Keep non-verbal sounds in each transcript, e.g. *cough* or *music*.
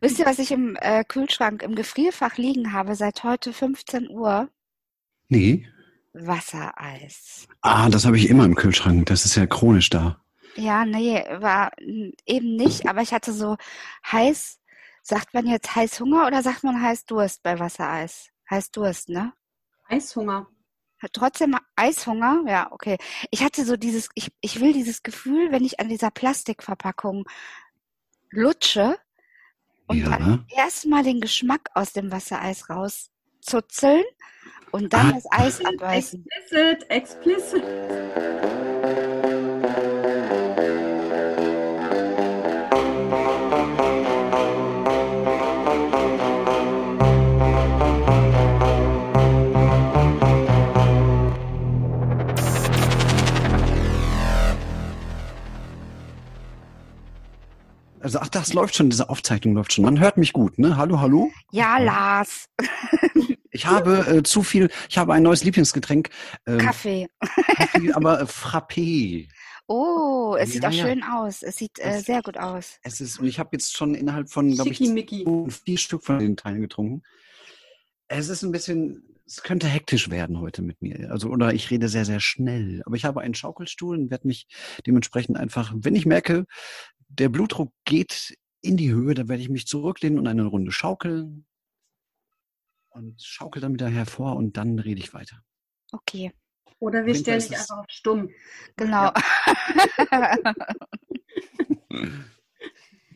Wisst ihr, was ich im äh, Kühlschrank, im Gefrierfach liegen habe seit heute 15 Uhr? Nee. Wassereis. Ah, das habe ich immer im Kühlschrank. Das ist ja chronisch da. Ja, nee, war eben nicht, aber ich hatte so heiß, sagt man jetzt Heißhunger oder sagt man Heißdurst bei Wassereis? Heißdurst, ne? Eishunger. Trotzdem Eishunger? Ja, okay. Ich hatte so dieses, ich, ich will dieses Gefühl, wenn ich an dieser Plastikverpackung lutsche und Ja. dann erstmal den Geschmack aus dem Wassereis rauszuzeln und dann Ah. das Eis abbeißen. Explicit, explicit. Also, ach, das läuft schon, diese Aufzeichnung läuft schon. Man hört mich gut, ne? Hallo, hallo? Ja, Lars, *laughs* Ich habe äh, zu viel, ich habe ein neues Lieblingsgetränk. Ähm, Kaffee. Kaffee, *laughs* aber äh, Frappé. Oh, es sieht Ja, auch ja. schön aus. Es sieht äh, Das- sehr gut aus. Es ist, und ich habe jetzt schon innerhalb von, glaube ich, vier Stück von den Teilen getrunken. Es ist ein bisschen, es könnte hektisch werden heute mit mir. Also, oder ich rede sehr, sehr schnell. Aber ich habe einen Schaukelstuhl und werde mich dementsprechend einfach, wenn ich merke, der Blutdruck geht in die Höhe, dann werde ich mich zurücklehnen und eine Runde schaukeln. Und schaukel dann wieder hervor und dann rede ich weiter. Okay, Oder wir stellen dich einfach auf stumm. genau. *laughs*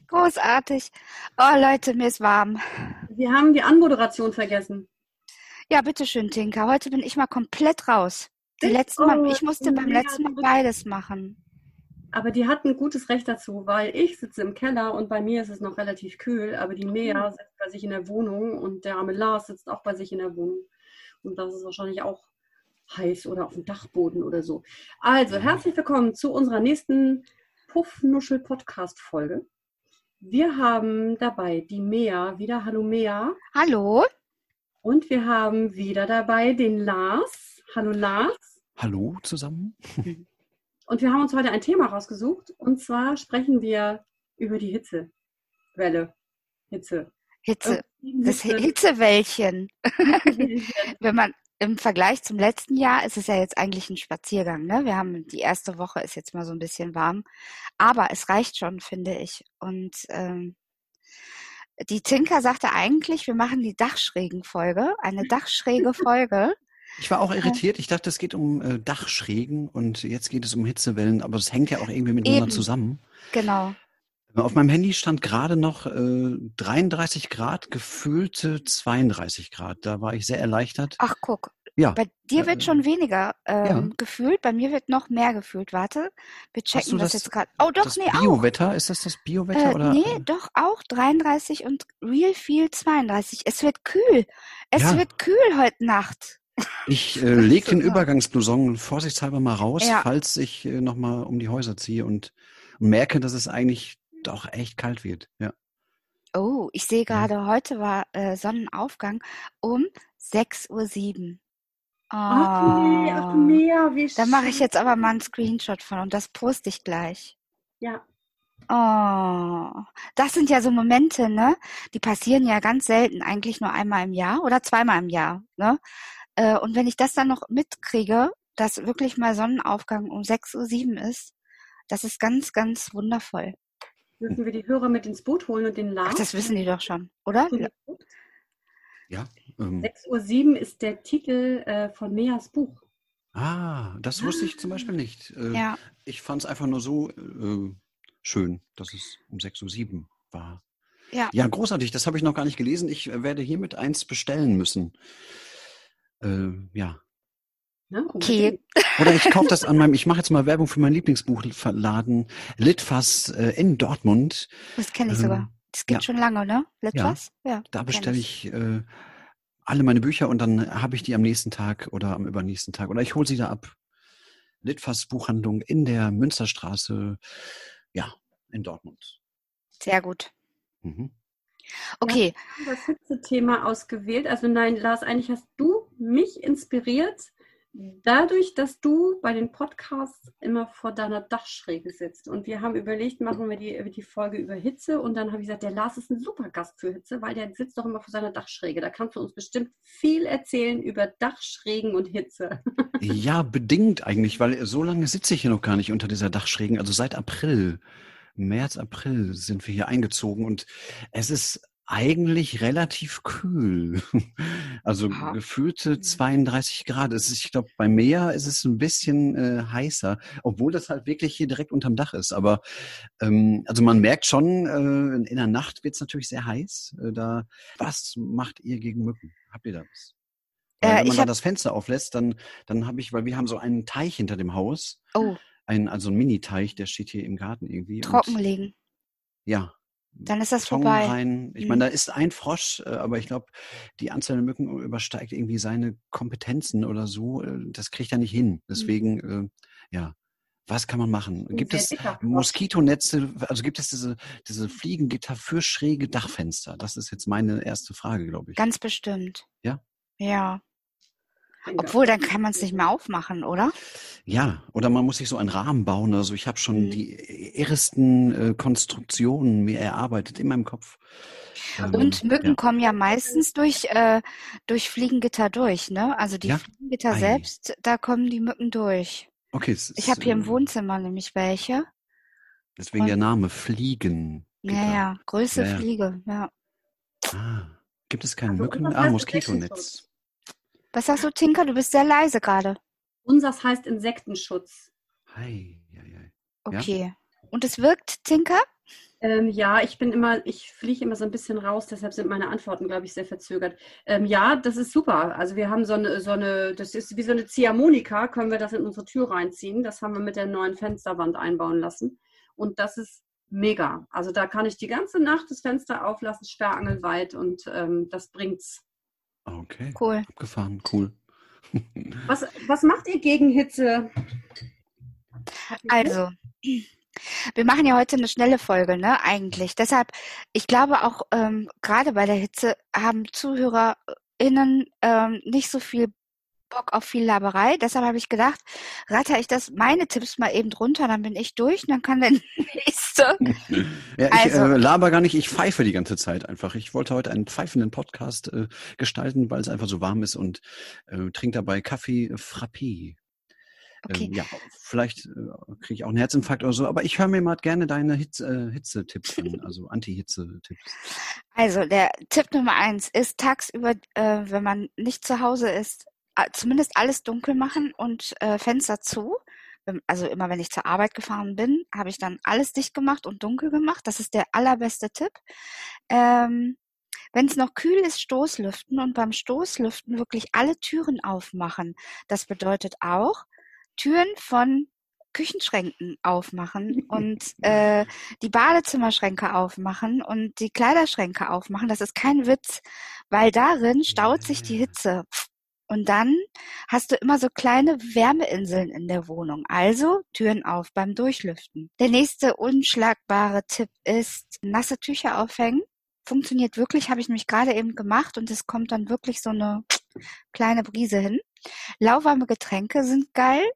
Großartig. Oh Leute, mir ist warm. Wir haben die Anmoderation vergessen. Ja, bitteschön, Tinka. Heute bin ich mal komplett raus. Die letzten Mal, Oh, ich musste beim letzten Mal beides machen. Aber die hat ein gutes Recht dazu, weil ich sitze im Keller und bei mir ist es noch relativ kühl, aber die Mea sitzt bei sich in der Wohnung und der arme Lars sitzt auch bei sich in der Wohnung. Und das ist wahrscheinlich auch heiß oder auf dem Dachboden oder so. Also, herzlich willkommen zu unserer nächsten Puffnuschel-Podcast-Folge. Wir haben dabei die Mea, wieder Hallo Mea. Hallo? Und wir haben wieder dabei den Lars. Hallo Lars. Hallo zusammen? *laughs* Und wir haben uns heute ein Thema rausgesucht. Und zwar sprechen wir über die Hitzewelle. Hitze. Hitze. Das Hitze. Hitzewäldchen. *laughs* Wenn man im Vergleich zum letzten Jahr ist es ja jetzt eigentlich ein Spaziergang, ne? Wir haben die erste Woche ist jetzt mal so ein bisschen warm, aber es reicht schon, finde ich. Und ähm, die Tinker sagte eigentlich, wir machen die Dachschrägen-Folge, eine dachschräge Folge. Ich war auch irritiert. Ich dachte, es geht um äh, Dachschrägen und jetzt geht es um Hitzewellen, aber es hängt ja auch irgendwie miteinander Eben. zusammen. Genau. Auf meinem Handy stand gerade noch äh, 33 Grad, gefühlte 32 Grad. Da war ich sehr erleichtert. Ach, guck. Ja, Bei dir wird Äh, schon weniger ähm, ja. gefühlt, bei mir wird noch mehr gefühlt. Warte, wir checken das, das- jetzt gerade. Oh, doch, das nee, auch. Biowetter, ist das das Biowetter Äh, oder? nee, doch auch 33 und Real Feel 32. Es wird kühl. Es Ja. wird kühl heute Nacht. Ich äh, leg den. Übergangsblouson vorsichtshalber mal raus, Ja. falls ich äh, nochmal um die Häuser ziehe und merke, dass es eigentlich doch echt kalt wird. Ja. Oh, ich sehe gerade, heute war äh, Sonnenaufgang um 6.07 Uhr. Ach nee, ach Oh. nee, wie Da mache ich schön. jetzt aber mal einen Screenshot von und das poste ich gleich. Ja, Oh, das sind ja so Momente, ne? Die passieren ja ganz selten, eigentlich nur einmal im Jahr oder zweimal im Jahr, ne? Äh, Und wenn ich das dann noch mitkriege, dass wirklich mal Sonnenaufgang um 6.07 Uhr ist, das ist ganz, ganz wundervoll. dürfen wir die Hörer mit ins Boot holen und den Ach, Lars? das wissen die doch schon, oder? Ja. Ähm, 6.07 Uhr ist der Titel äh, von Meas Buch. ah, das wusste ich zum Beispiel nicht. Äh, Ja, Ich fand es einfach nur so äh, schön, dass es um 6.07 Uhr war. Ja. Ja, großartig. Das habe ich noch gar nicht gelesen. Ich äh, werde hiermit eins bestellen müssen. Äh, ja. Okay. Oder ich kaufe das an *laughs* meinem, ich mache jetzt mal Werbung für meinen Lieblingsbuchladen Litfass äh, in Dortmund. das kenne ich Ähm, sogar. Das gibt ja. schon lange, ne? Letwas? Ja. Da kenn bestelle ich äh, alle meine Bücher und dann habe ich die am nächsten Tag oder am übernächsten Tag. Oder ich hole sie da ab. Litfass Buchhandlung in der Münsterstraße, ja, in Dortmund. Sehr gut. Mhm. Okay, das Hitze-Thema ausgewählt. Also nein, Lars, eigentlich hast du mich inspiriert, Dadurch, dass du bei den Podcasts immer vor deiner Dachschräge sitzt und wir haben überlegt, machen wir die, die Folge über Hitze und dann habe ich gesagt, der Lars ist ein super Gast für Hitze, weil der sitzt doch immer vor seiner Dachschräge. Da kannst du uns bestimmt viel erzählen über Dachschrägen und Hitze. *laughs* Ja, bedingt eigentlich, weil so lange sitze ich hier noch gar nicht unter dieser Dachschrägen. Also seit April, März, April sind wir hier eingezogen und es ist eigentlich relativ kühl. *laughs* Also Aha. gefühlte 32 mhm. Grad. Ist, ich glaube, bei Meer ist es ein bisschen äh, heißer, obwohl das halt wirklich hier direkt unterm Dach ist. Aber ähm, also man merkt schon, äh, in der Nacht wird es natürlich sehr heiß. Äh, da, was macht ihr gegen Mücken? Habt ihr da was? Weil, äh, wenn man da das Fenster auflässt, dann, dann habe ich, weil wir haben so einen Teich hinter dem Haus. Oh. Ein, also ein Mini-Teich, der steht hier im Garten irgendwie. Trockenlegen. Ja, dann ist das Beton vorbei. Rein. Ich mhm. meine, da ist ein Frosch, äh, aber ich glaube, die Anzahl der Mücken übersteigt irgendwie seine Kompetenzen oder so. Äh, das kriegt er nicht hin. Mhm. Deswegen, mhm. äh, ja. Was kann man machen? Gibt es Moskitonetze, also gibt es diese, diese Fliegengitter für schräge Dachfenster? Das ist jetzt meine erste Frage, glaube ich. Ganz bestimmt. Ja? Ja. Obwohl, dann kann man es nicht mehr aufmachen, oder? Ja, oder man muss sich so einen Rahmen bauen. Also ich habe schon mhm. die ersten äh, Konstruktionen mir erarbeitet in meinem Kopf. Ähm, Und Mücken ja. kommen ja meistens durch, äh, durch Fliegengitter durch, ne? Also die ja? Fliegengitter Ei. selbst, da kommen die Mücken durch. Okay. ich habe hier im äh, Wohnzimmer nämlich welche. Deswegen Und, der Name Fliegen. Ja, ja, Größe ja, Fliege, ja. Ah, gibt es kein also Mücken? Ah, Moskitonetz. Was sagst du, Tinker? Du bist sehr leise gerade. Unsers heißt Insektenschutz. Hi, ja, ja. Okay. Ja? Und es wirkt, Tinker? Ähm, ja, ich bin immer, ich fliege immer so ein bisschen raus, deshalb sind meine Antworten, glaube ich, sehr verzögert. Ähm, ja, das ist super. Also wir haben so eine, so eine, das ist wie so eine Ziehharmonika, können wir das in unsere Tür reinziehen. Das haben wir mit der neuen Fensterwand einbauen lassen. Und das ist mega. Also da kann ich die ganze Nacht das Fenster auflassen, sperrangelweit und ähm, das bringt's. Okay. Cool. Abgefahren, cool. *laughs* was, was macht ihr gegen Hitze? Also, wir machen ja heute eine schnelle Folge, ne? Eigentlich. Deshalb, ich glaube auch ähm, gerade bei der Hitze haben ZuhörerInnen ähm, nicht so viel Bock auf viel Laberei. Deshalb habe ich gedacht, ratter ich das meine Tipps mal eben drunter, dann bin ich durch und dann kann der *laughs* nächste. ja, ich also, äh, laber gar nicht, ich pfeife die ganze Zeit einfach. Ich wollte heute einen pfeifenden Podcast äh, gestalten, weil es einfach so warm ist und äh, trinke dabei Kaffee Frappé. Okay. Ähm, ja, vielleicht äh, kriege ich auch einen Herzinfarkt oder so, aber ich höre mir mal gerne deine Hitze, äh, Hitze-Tipps an, *laughs* also Anti-Hitze-Tipps. Also der Tipp Nummer eins ist tagsüber, äh, wenn man nicht zu Hause ist, zumindest alles dunkel machen und äh, Fenster zu. Also immer wenn ich zur Arbeit gefahren bin, habe ich dann alles dicht gemacht und dunkel gemacht. Das ist der allerbeste Tipp. Ähm, wenn es noch kühl ist, Stoßlüften und beim Stoßlüften wirklich alle Türen aufmachen. Das bedeutet auch Türen von Küchenschränken aufmachen *laughs* und äh, die Badezimmerschränke aufmachen und die Kleiderschränke aufmachen. Das ist kein Witz, weil darin staut sich die Hitze. Und dann hast du immer so kleine Wärmeinseln in der Wohnung. Also Türen auf beim Durchlüften. Der nächste unschlagbare Tipp ist nasse Tücher aufhängen. Funktioniert wirklich, habe ich nämlich gerade eben gemacht und es kommt dann wirklich so eine kleine Brise hin. Lauwarme Getränke sind geil.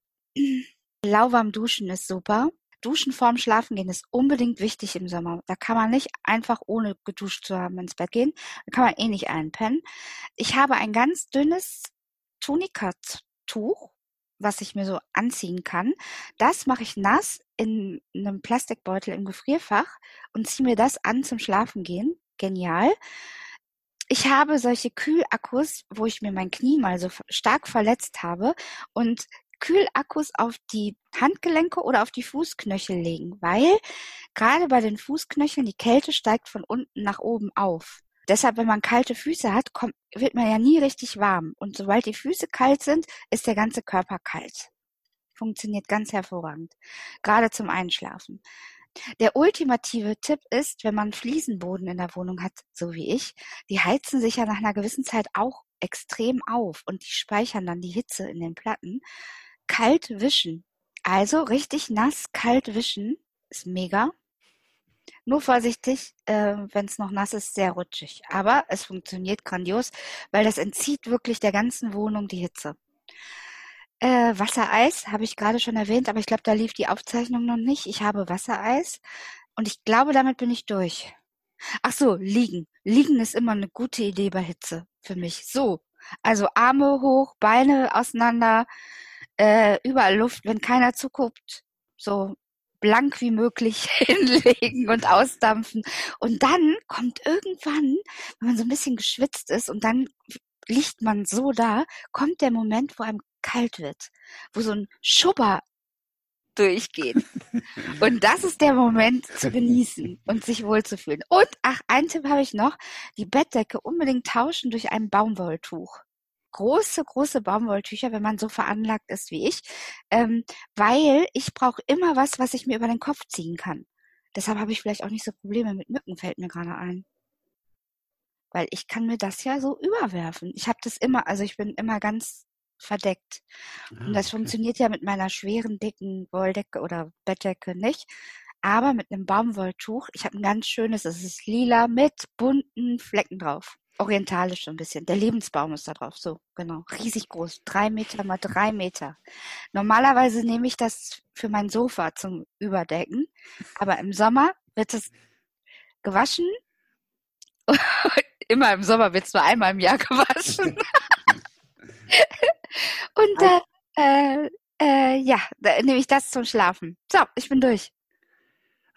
Lauwarm duschen ist super. Duschen vorm Schlafengehen ist unbedingt wichtig im Sommer. Da kann man nicht einfach ohne geduscht zu haben ins Bett gehen. Da kann man eh nicht einpennen. Ich habe ein ganz dünnes Tunika-Tuch, was ich mir so anziehen kann. Das mache ich nass in einem Plastikbeutel im Gefrierfach und ziehe mir das an zum Schlafengehen. Genial. Ich habe solche Kühlakkus, wo ich mir mein Knie mal so stark verletzt habe und Kühlakkus auf die Handgelenke oder auf die Fußknöchel legen, weil gerade bei den Fußknöcheln die Kälte steigt von unten nach oben auf. Deshalb, wenn man kalte Füße hat, kommt, wird man ja nie richtig warm. Und sobald die Füße kalt sind, ist der ganze Körper kalt. Funktioniert ganz hervorragend. Gerade zum Einschlafen. Der ultimative Tipp ist, wenn man Fliesenboden in der Wohnung hat, so wie ich, die heizen sich ja nach einer gewissen Zeit auch extrem auf und die speichern dann die Hitze in den Platten. Kalt wischen. Also richtig nass kalt wischen ist mega. Nur vorsichtig, äh, wenn es noch nass ist, sehr rutschig. Aber es funktioniert grandios, weil das entzieht wirklich der ganzen Wohnung die Hitze. Äh, Wassereis habe ich gerade schon erwähnt, aber ich glaube, da lief die Aufzeichnung noch nicht. Ich habe Wassereis und ich glaube, damit bin ich durch. Ach so, liegen. Liegen ist immer eine gute Idee bei Hitze für mich. So, also Arme hoch, Beine auseinander, äh, überall Luft, wenn keiner zuguckt, so blank wie möglich *laughs* hinlegen und ausdampfen. Und dann kommt irgendwann, wenn man so ein bisschen geschwitzt ist und dann liegt man so da, kommt der Moment, wo einem kalt wird, wo so ein Schubber durchgeht. Und das ist der Moment zu genießen und sich wohlzufühlen. Und, ach, ein Tipp habe ich noch, die Bettdecke unbedingt tauschen durch ein Baumwolltuch. Große, große Baumwolltücher, wenn man so veranlagt ist wie ich, ähm, weil ich brauche immer was, was ich mir über den Kopf ziehen kann. Deshalb habe ich vielleicht auch nicht so Probleme mit Mücken, fällt mir gerade ein. Weil ich kann mir das ja so überwerfen. Ich habe das immer, also ich bin immer ganz verdeckt. Ah, und das okay. funktioniert ja mit meiner schweren, dicken Wolldecke oder Bettdecke nicht. Aber mit einem Baumwolltuch, ich habe ein ganz schönes, es ist lila mit bunten Flecken drauf. Orientalisch so ein bisschen. Der Lebensbaum ist da drauf, so, genau. Riesig groß. Drei Meter mal drei Meter. Normalerweise nehme ich das für mein Sofa zum Überdecken. Aber im Sommer wird es gewaschen. *laughs* Immer im Sommer wird es nur einmal im Jahr gewaschen. *laughs* Und äh, äh, äh, ja, da nehme ich das zum Schlafen. So, ich bin durch.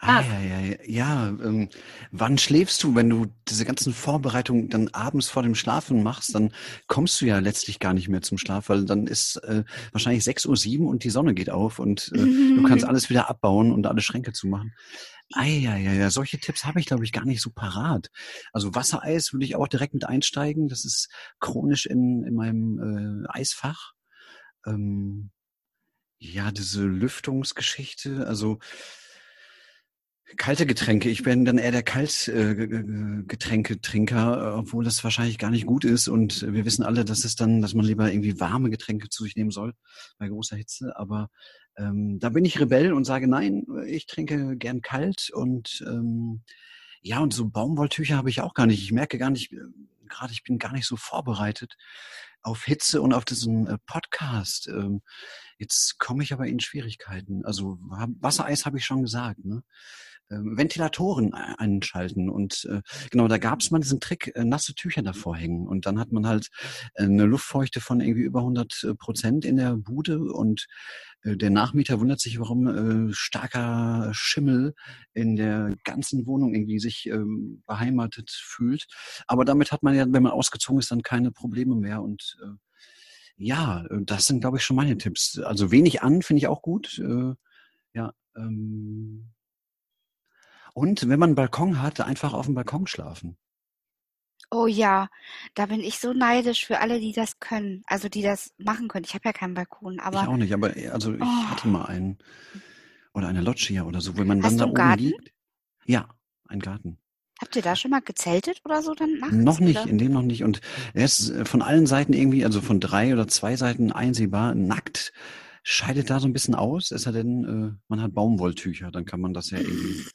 Ah, ja, ja, ja. ja ähm, wann schläfst du, wenn du diese ganzen Vorbereitungen dann abends vor dem Schlafen machst, dann kommst du ja letztlich gar nicht mehr zum Schlaf, weil dann ist äh, wahrscheinlich 6 Uhr sieben und die Sonne geht auf und äh, du kannst alles wieder abbauen und alle Schränke zumachen. Ah, ja, ja, ja. Solche Tipps habe ich, glaube ich, gar nicht so parat. Also Wassereis würde ich auch direkt mit einsteigen. Das ist chronisch in, in meinem äh, Eisfach. Ähm, ja, diese Lüftungsgeschichte, also Kalte Getränke. Ich bin dann eher der Kaltgetränketrinker, äh, obwohl das wahrscheinlich gar nicht gut ist. Und wir wissen alle, dass es dann, dass man lieber irgendwie warme Getränke zu sich nehmen soll bei großer Hitze. Aber ähm, da bin ich Rebell und sage nein, ich trinke gern kalt und ähm, ja, und so Baumwolltücher habe ich auch gar nicht. Ich merke gar nicht, äh, gerade ich bin gar nicht so vorbereitet auf Hitze und auf diesen äh, Podcast. Ähm, jetzt komme ich aber in Schwierigkeiten. Also Wassereis habe ich schon gesagt. Ne? Ähm, Ventilatoren einschalten. Und äh, genau, da gab es mal diesen Trick, äh, nasse Tücher davor hängen. Und dann hat man halt äh, eine Luftfeuchte von irgendwie über 100 äh, Prozent in der Bude. Und äh, der Nachmieter wundert sich, warum äh, starker Schimmel in der ganzen Wohnung irgendwie sich äh, beheimatet fühlt. Aber damit hat man ja, wenn man ausgezogen ist, dann keine Probleme mehr. Und äh, ja, das sind, glaube ich, schon meine Tipps. Also wenig an finde ich auch gut. Äh, ja, ähm, und wenn man einen Balkon hat, einfach auf dem Balkon schlafen. Oh ja, da bin ich so neidisch für alle, die das können, also die das machen können. Ich habe ja keinen Balkon, aber. Ich auch nicht, aber also ich oh. hatte mal einen. Oder eine Loggia oder so, wenn man Hast dann da oben Garten? liegt. Ja, ein Garten. Habt ihr da schon mal gezeltet oder so dann nachts? Noch nicht, oder? in dem noch nicht. Und er ist äh, von allen Seiten irgendwie, also von drei oder zwei Seiten einsehbar, nackt. Scheidet da so ein bisschen aus, es sei denn, äh, man hat Baumwolltücher, dann kann man das ja irgendwie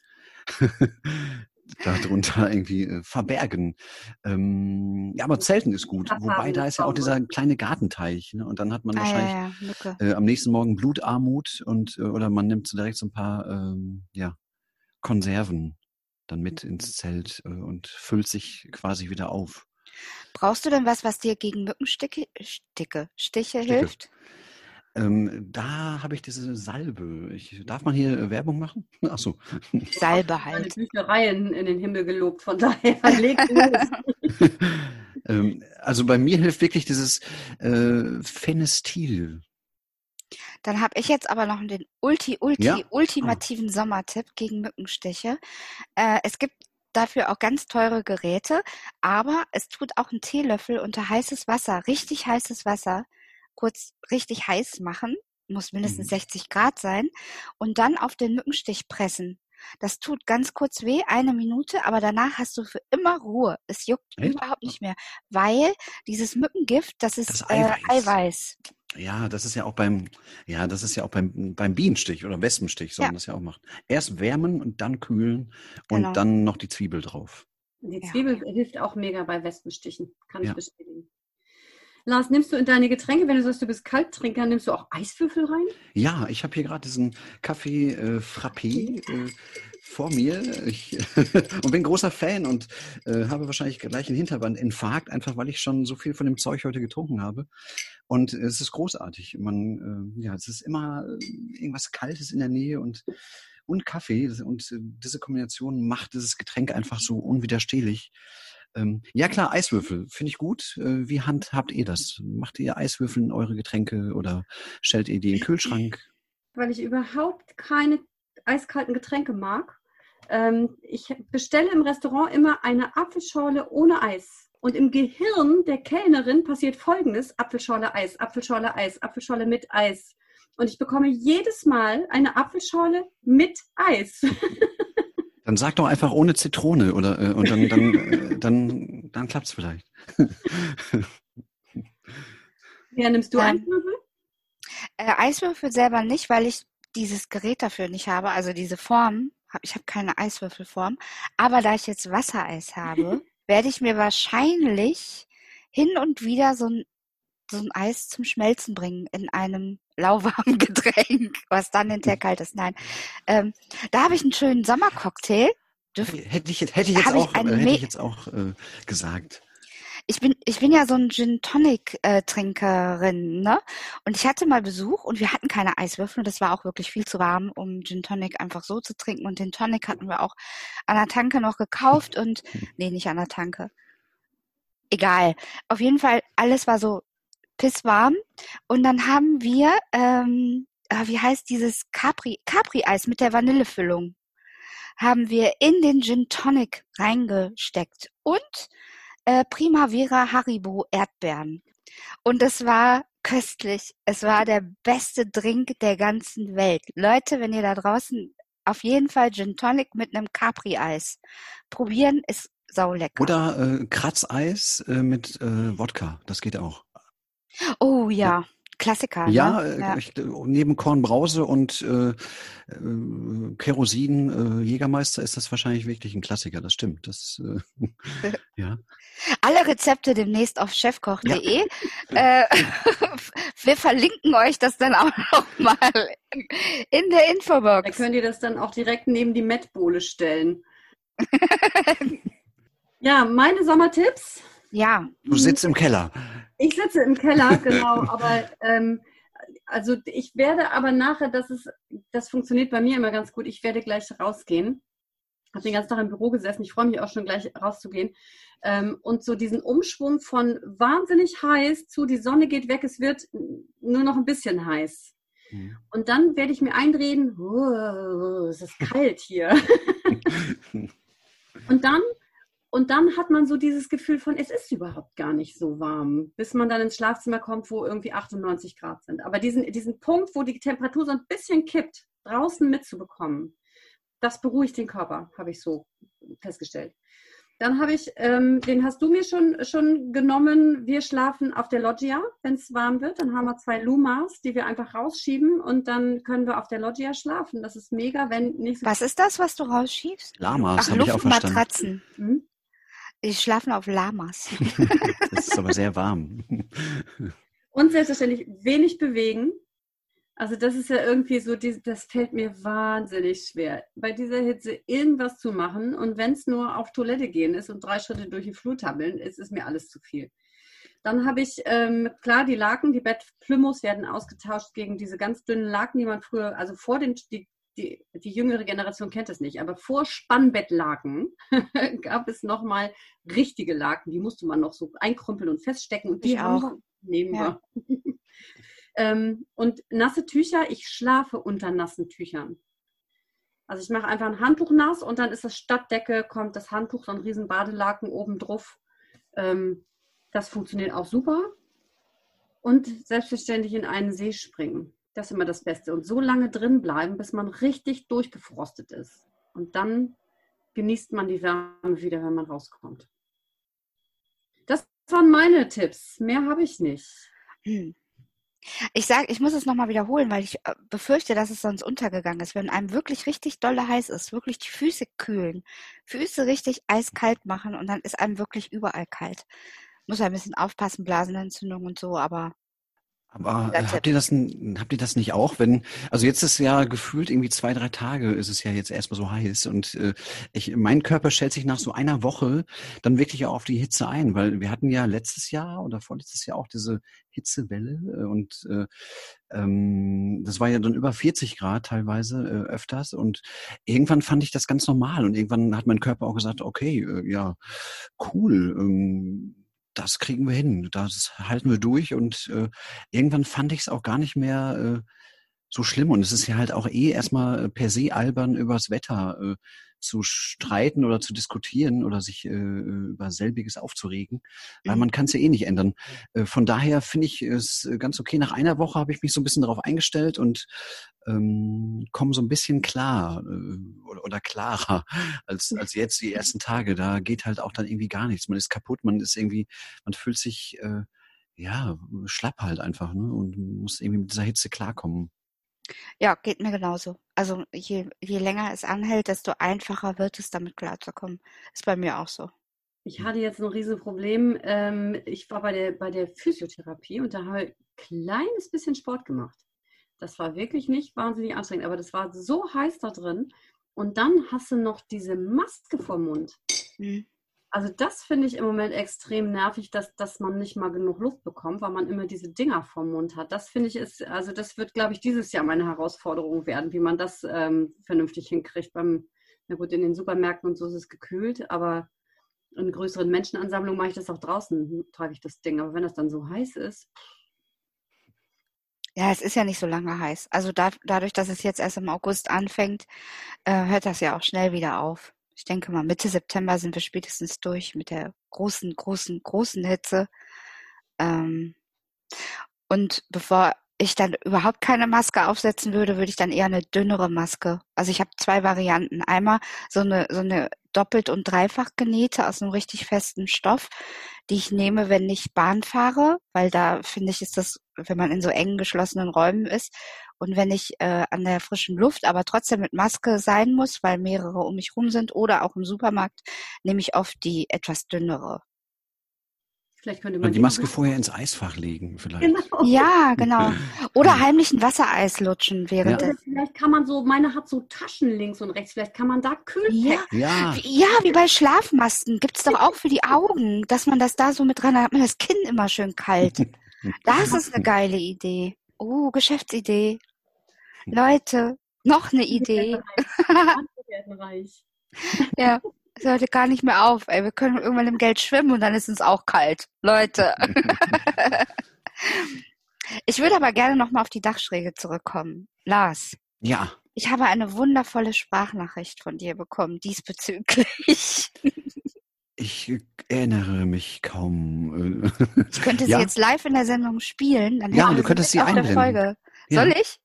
*laughs* darunter irgendwie äh, verbergen. Ähm, ja, aber Zelten ist gut. Wobei da ist ja auch dieser kleine Gartenteich. Ne? Und dann hat man wahrscheinlich ah, ja, ja. Äh, am nächsten Morgen Blutarmut und äh, oder man nimmt so direkt so ein paar ähm, ja, Konserven dann mit ins Zelt äh, und füllt sich quasi wieder auf. Brauchst du denn was, was dir gegen Mückensticke, Sticke, Stiche, Stiche. hilft? Ähm, da habe ich diese Salbe. Ich, darf man hier äh, Werbung machen? *laughs* Ach so. Salbe halt. Die Büchereien in den Himmel gelobt, von *laughs* daher legt *laughs* ähm, Also bei mir hilft wirklich dieses äh, Phenestil. Dann habe ich jetzt aber noch den Ulti, Ulti, ja? ultimativen oh. Sommertipp gegen Mückenstiche. Äh, es gibt dafür auch ganz teure Geräte, aber es tut auch ein Teelöffel unter heißes Wasser, richtig heißes Wasser, kurz richtig heiß machen, muss mindestens mhm. 60 Grad sein, und dann auf den Mückenstich pressen. Das tut ganz kurz weh, eine Minute, aber danach hast du für immer Ruhe. Es juckt Echt? überhaupt nicht mehr, weil dieses Mückengift, das ist das Eiweiß. Äh, Eiweiß. Ja, das ist ja auch beim, ja, das ist ja auch beim, beim Bienenstich oder Wespenstich, soll ja. man das ja auch machen. Erst wärmen und dann kühlen und genau. dann noch die Zwiebel drauf. Die Zwiebel ja. hilft auch mega bei Wespenstichen, kann ja. ich bestätigen. Lars, nimmst du in deine Getränke, wenn du sagst, du bist Kalttrinker, nimmst du auch Eiswürfel rein? Ja, ich habe hier gerade diesen Kaffee äh, Frappé äh, vor mir ich, *laughs* und bin großer Fan und äh, habe wahrscheinlich gleich einen Hinterwandinfarkt, einfach weil ich schon so viel von dem Zeug heute getrunken habe. Und es ist großartig. Man, äh, ja, es ist immer äh, irgendwas Kaltes in der Nähe und und Kaffee und diese Kombination macht dieses Getränk einfach so unwiderstehlich. Ähm, ja klar, Eiswürfel finde ich gut. Äh, wie handhabt ihr das? Macht ihr Eiswürfel in eure Getränke oder stellt ihr die in den Kühlschrank? Weil ich überhaupt keine eiskalten Getränke mag. Ähm, ich bestelle im Restaurant immer eine Apfelschorle ohne Eis. Und im Gehirn der Kellnerin passiert folgendes: Apfelschorle Eis, Apfelschorle Eis, Apfelschorle mit Eis. Und ich bekomme jedes Mal eine Apfelschorle mit Eis. *laughs* Dann sag doch einfach ohne Zitrone oder äh, und dann, dann, *laughs* äh, dann, dann klappt es vielleicht. *laughs* ja, nimmst du Eiswürfel? Äh, Eiswürfel selber nicht, weil ich dieses Gerät dafür nicht habe, also diese Form. Ich habe keine Eiswürfelform. Aber da ich jetzt Wassereis habe, *laughs* werde ich mir wahrscheinlich hin und wieder so ein, so ein Eis zum Schmelzen bringen in einem *laughs* lauwarmen Getränk, was dann hinterher kalt ist. Nein, ähm, da habe ich einen schönen Sommercocktail. Hätte ich, hätte ich jetzt auch, ich äh, hätte ich jetzt auch äh, gesagt. Ich bin, ich bin ja so ein Gin Tonic äh, Trinkerin, ne? Und ich hatte mal Besuch und wir hatten keine Eiswürfel und das war auch wirklich viel zu warm, um Gin Tonic einfach so zu trinken. Und den Tonic hatten wir auch an der Tanke noch gekauft und, nee, nicht an der Tanke. Egal. Auf jeden Fall, alles war so pisswarm. Und dann haben wir, ähm, ah, wie heißt dieses Capri, Capri-Eis mit der Vanillefüllung, haben wir in den Gin Tonic reingesteckt und äh, Primavera Haribo Erdbeeren. Und es war köstlich. Es war der beste Drink der ganzen Welt. Leute, wenn ihr da draußen auf jeden Fall Gin Tonic mit einem Capri-Eis probieren, ist saulecker. Oder äh, Kratzeis äh, mit äh, Wodka, das geht auch. Oh ja, Klassiker. Ja, ne? Ja. Ich, neben Kornbrause und äh, äh, Kerosin äh, Jägermeister ist das wahrscheinlich wirklich ein Klassiker. Das stimmt. Das, äh, *laughs* ja. Alle Rezepte demnächst auf chefkoch.de. Ja. Äh, *laughs* wir verlinken euch das dann auch nochmal in der Infobox. Da könnt ihr das dann auch direkt neben die Mettbowle stellen. *laughs* ja, meine Sommertipps. Ja. Du sitzt im Keller. Ich sitze im Keller, *laughs* genau, aber ähm, also ich werde aber nachher, das ist, das funktioniert bei mir immer ganz gut. Ich werde gleich rausgehen. Habe den ganzen Tag im Büro gesessen. Ich freue mich auch schon gleich rauszugehen. Ähm, und so diesen Umschwung von wahnsinnig heiß zu die Sonne geht weg, es wird nur noch ein bisschen heiß. Mhm. Und dann werde ich mir einreden, oh, es ist kalt hier. *laughs* und dann und dann hat man so dieses Gefühl von, es ist überhaupt gar nicht so warm, bis man dann ins Schlafzimmer kommt, wo irgendwie 98 Grad sind. Aber diesen, diesen Punkt, wo die Temperatur so ein bisschen kippt, draußen mitzubekommen, das beruhigt den Körper, habe ich so festgestellt. Dann habe ich, ähm, den hast du mir schon, schon genommen. Wir schlafen auf der Loggia, wenn es warm wird. Dann haben wir zwei Lumas, die wir einfach rausschieben und dann können wir auf der Loggia schlafen. Das ist mega, wenn nicht so Was ist das, was du rausschiebst? Lamas, habe ich auch verstanden. Luftmatratzen. Hm? Die schlafen auf Lamas. *laughs* das ist aber sehr warm. *laughs* Und selbstverständlich wenig bewegen. Also das ist ja irgendwie so, das fällt mir wahnsinnig schwer, bei dieser Hitze irgendwas zu machen. Und wenn es nur auf Toilette gehen ist und drei Schritte durch die Flur tabbeln, ist es mir alles zu viel. Dann habe ich, ähm, klar, die Laken, die Bettplümos werden ausgetauscht gegen diese ganz dünnen Laken, die man früher, also vor den, die die, die jüngere Generation kennt es nicht, aber vor Spannbettlaken *laughs* gab es nochmal richtige Laken, die musste man noch so einkrümpeln und feststecken und die auch nehmen ja. wir. *laughs* ähm, und nasse Tücher, ich schlafe unter nassen Tüchern. Also ich mache einfach ein Handtuch nass und dann ist das Stadtdecke, kommt das Handtuch, so ein riesen Badelaken oben drauf. Ähm, das funktioniert auch super. Und selbstverständlich in einen See springen. Das ist immer das Beste. Und so lange drin bleiben, bis man richtig durchgefrostet ist. Und dann genießt man die Wärme wieder, wenn man rauskommt. Das waren meine Tipps. Mehr habe ich nicht. Hm. Ich sage, ich muss es nochmal wiederholen, weil ich äh, befürchte, dass es sonst untergegangen ist. Wenn einem wirklich richtig dolle heiß ist, wirklich die Füße kühlen, Füße richtig eiskalt machen und dann ist einem wirklich überall kalt. muss ein bisschen aufpassen, Blasenentzündung und so, aber aber äh, habt ihr das habt ihr das nicht auch, wenn also jetzt ist ja gefühlt irgendwie zwei drei Tage ist es ja jetzt erstmal so heiß und äh, ich mein Körper stellt sich nach so einer Woche dann wirklich auch auf die Hitze ein, weil wir hatten ja letztes Jahr oder vorletztes Jahr auch diese Hitzewelle äh, und äh, ähm, das war ja dann über 40 Grad teilweise äh, öfters und irgendwann fand ich das ganz normal und irgendwann hat mein Körper auch gesagt, okay, äh, ja cool. Ähm, das kriegen wir hin, das halten wir durch und äh, irgendwann fand ich es auch gar nicht mehr äh, so schlimm. Und es ist ja halt auch eh erstmal per se albern übers Wetter äh, zu streiten oder zu diskutieren oder sich äh, über selbiges aufzuregen, weil mhm. man kann es ja eh nicht ändern. Äh, von daher finde ich es ganz okay. Nach einer Woche habe ich mich so ein bisschen darauf eingestellt und ähm, komme so ein bisschen klar äh, oder, oder klarer als, als jetzt die ersten Tage. Da geht halt auch dann irgendwie gar nichts. Man ist kaputt, man ist irgendwie, man fühlt sich äh, ja schlapp halt einfach ne? und muss irgendwie mit dieser Hitze klarkommen. Ja, geht mir genauso. Also je, je länger es anhält, desto einfacher wird es, damit klarzukommen. Ist bei mir auch so. Ich hatte jetzt ein Riesenproblem. Ähm, ich war bei der, bei der Physiotherapie und da habe ich ein kleines bisschen Sport gemacht. Das war wirklich nicht wahnsinnig anstrengend, aber das war so heiß da drin. Und dann hast du noch diese Maske vom Mund. Mhm. Also das finde ich im Moment extrem nervig, dass, dass man nicht mal genug Luft bekommt, weil man immer diese Dinger vom Mund hat. Das finde ich ist, also das wird, glaube ich, dieses Jahr meine Herausforderung werden, wie man das ähm, vernünftig hinkriegt. Beim, na gut, in den Supermärkten und so ist es gekühlt, aber in größeren Menschenansammlungen mache ich das auch draußen, trage ich das Ding. Aber wenn das dann so heiß ist. Ja, es ist ja nicht so lange heiß. Also da, dadurch, dass es jetzt erst im August anfängt, äh, hört das ja auch schnell wieder auf ich denke mal, Mitte September sind wir spätestens durch mit der großen, großen, großen Hitze. Ähm, und bevor ich dann überhaupt keine Maske aufsetzen würde, würde ich dann eher eine dünnere Maske. Also ich habe zwei Varianten. Einmal so eine, so eine doppelt und dreifach genähte aus einem richtig festen Stoff, die ich nehme, wenn ich Bahn fahre, weil da finde ich, ist das, wenn man in so engen geschlossenen Räumen ist und wenn ich äh, an der frischen Luft, aber trotzdem mit Maske sein muss, weil mehrere um mich rum sind oder auch im Supermarkt, nehme ich oft die etwas dünnere. Vielleicht könnte man die Maske vorher ins Eisfach legen, vielleicht. Genau. Ja, genau. Oder heimlich ein Wassereis lutschen während ja. Vielleicht kann man so, meine hat so Taschen links und rechts, vielleicht kann man da kühl ja. ja. ja, wie bei Schlafmasken. Gibt es doch auch für die Augen, dass man das da so mit dran hat, man das Kinn immer schön kalt. *laughs* Das ist eine geile Idee. Oh, Geschäftsidee. Leute, noch eine Idee. *laughs* ja, es hört gar nicht mehr auf. Ey. Wir können irgendwann im Geld schwimmen und dann ist es auch kalt. Leute. *laughs* ich würde aber gerne nochmal auf die Dachschräge zurückkommen. Lars. Ja. Ich habe eine wundervolle Sprachnachricht von dir bekommen diesbezüglich. Ich erinnere mich kaum. Ich könnte sie ja? jetzt live in der Sendung spielen. Dann ja, du könntest sie einblenden. Folge. Soll ja. ich?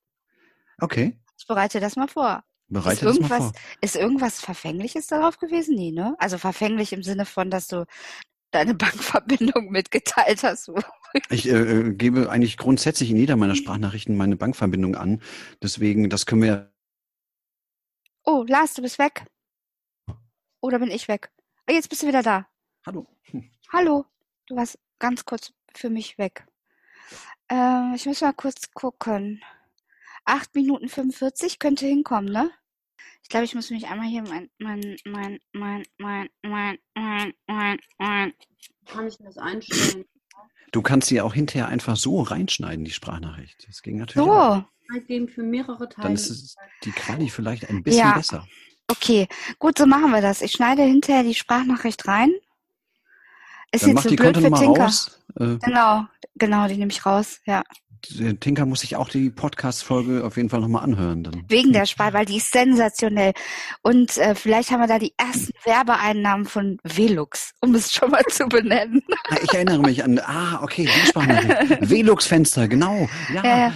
Okay. Ich bereite das mal vor. Bereite ist, irgendwas, vor. ist irgendwas Verfängliches darauf gewesen? Nee, ne? Also verfänglich im Sinne von, dass du deine *laughs* Bankverbindung mitgeteilt hast. Ich äh, äh, gebe eigentlich grundsätzlich in jeder meiner Sprachnachrichten meine Bankverbindung an. Deswegen, das können wir. Oh, Lars, du bist weg. Oder bin ich weg? Oh, jetzt bist du wieder da. Hallo. *laughs* Hallo. Du warst ganz kurz für mich weg. Äh, ich muss mal kurz gucken. 8 Minuten 45 könnte hinkommen, ne? Ich glaube, ich muss mich einmal hier mein, mein, mein, mein, mein, mein, mein, mein, mein. Kann ich das einstellen? Du kannst sie auch hinterher einfach so reinschneiden, die Sprachnachricht. Das ging natürlich. So. Auch. Für mehrere Teile. Dann ist die Quali vielleicht ein bisschen ja. besser. Okay, gut, so machen wir das. Ich schneide hinterher die Sprachnachricht rein. Ist Dann jetzt so blöd für Tinker. Raus. Äh, genau, genau, die nehme ich raus, ja. Tinker muss sich auch die Podcast-Folge auf jeden Fall nochmal anhören. Dann. Wegen der Sprache, weil die ist sensationell. Und äh, vielleicht haben wir da die ersten Werbeeinnahmen von Velux, um es schon mal zu benennen. *laughs* Ja, ich erinnere mich an, ah, okay, die Sprache. *laughs* Velux-Fenster, genau. Ja, äh,